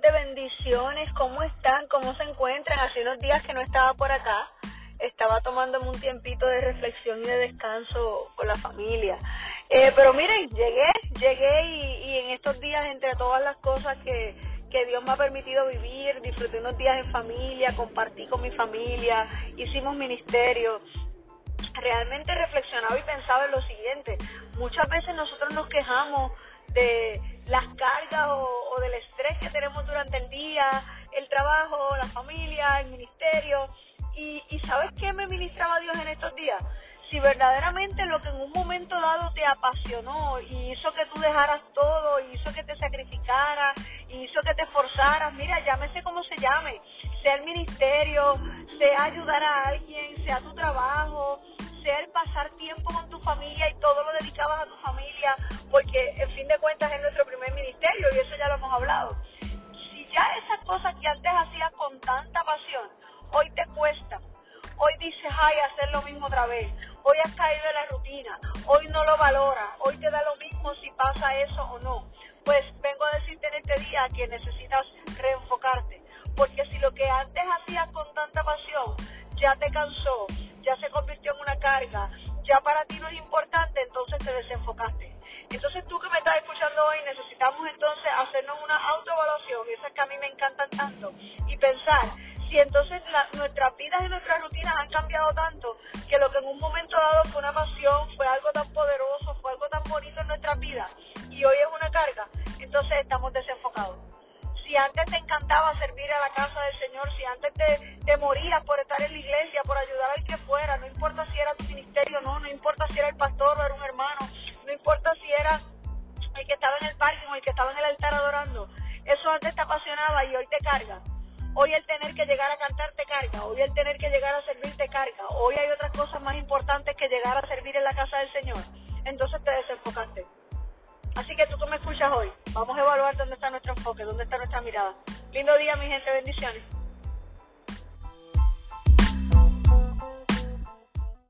bendiciones. ¿Cómo están? ¿Cómo se encuentran? Hace unos días que no estaba por acá. Estaba tomándome un tiempito de reflexión y de descanso con la familia. Eh, pero miren, llegué, llegué y, en estos días, entre todas las cosas que, que Dios me ha permitido vivir, disfruté unos días en familia, compartí con mi familia, hicimos ministerio. Realmente reflexionaba y pensaba en lo siguiente. Muchas veces nosotros nos quejamos de las cargas o, del estrés que tenemos durante el día, el trabajo, la familia, el ministerio. Y, y ¿sabes qué me ministraba Dios en estos días? Si verdaderamente lo que en un momento dado te apasionó y hizo que tú dejaras todo, y hizo que te sacrificaras, y hizo que te esforzaras, mira, llámese como se llame, sea el ministerio, sea ayudar a alguien, sea tu trabajo, pasar tiempo con tu familia y todo lo dedicabas a tu familia, porque en fin de cuentas es nuestro primer ministerio y eso ya lo hemos hablado. Si ya esas cosas que antes hacías con tanta pasión, hoy te cuesta, hoy dices, ay, hacer lo mismo otra vez, hoy has caído en la rutina, hoy no lo valora, hoy te da lo mismo si pasa eso o no, pues vengo a decirte en este día que necesitas reenfocarte, porque si lo que antes hacías con tanta pasión ya te cansó, ya se carga, ya para ti no es importante, entonces te desenfocaste. Entonces tú que me estás escuchando hoy, necesitamos entonces hacernos una autoevaluación, esas que a mí me encantan tanto, y pensar si entonces nuestras vidas y nuestras rutinas han cambiado tanto que lo que en un momento dado fue una pasión, fue algo tan poderoso, fue algo tan bonito en nuestras vidas, y hoy es una carga, entonces estamos desenfocados si antes te encantaba servir a la casa del Señor, si antes te, te morías por estar en la iglesia, era un hermano, no importa si era el que estaba en el parque o el que estaba en el altar adorando, eso antes te apasionaba y hoy te carga. Hoy el tener que llegar a cantar te carga, hoy el tener que llegar a servir te carga, hoy hay otras cosas más importantes que llegar a servir en la casa del Señor. Entonces te desenfocaste. Así que tú que me escuchas hoy, vamos a evaluar dónde está nuestro enfoque, dónde está nuestra mirada. Lindo día, mi gente, bendiciones.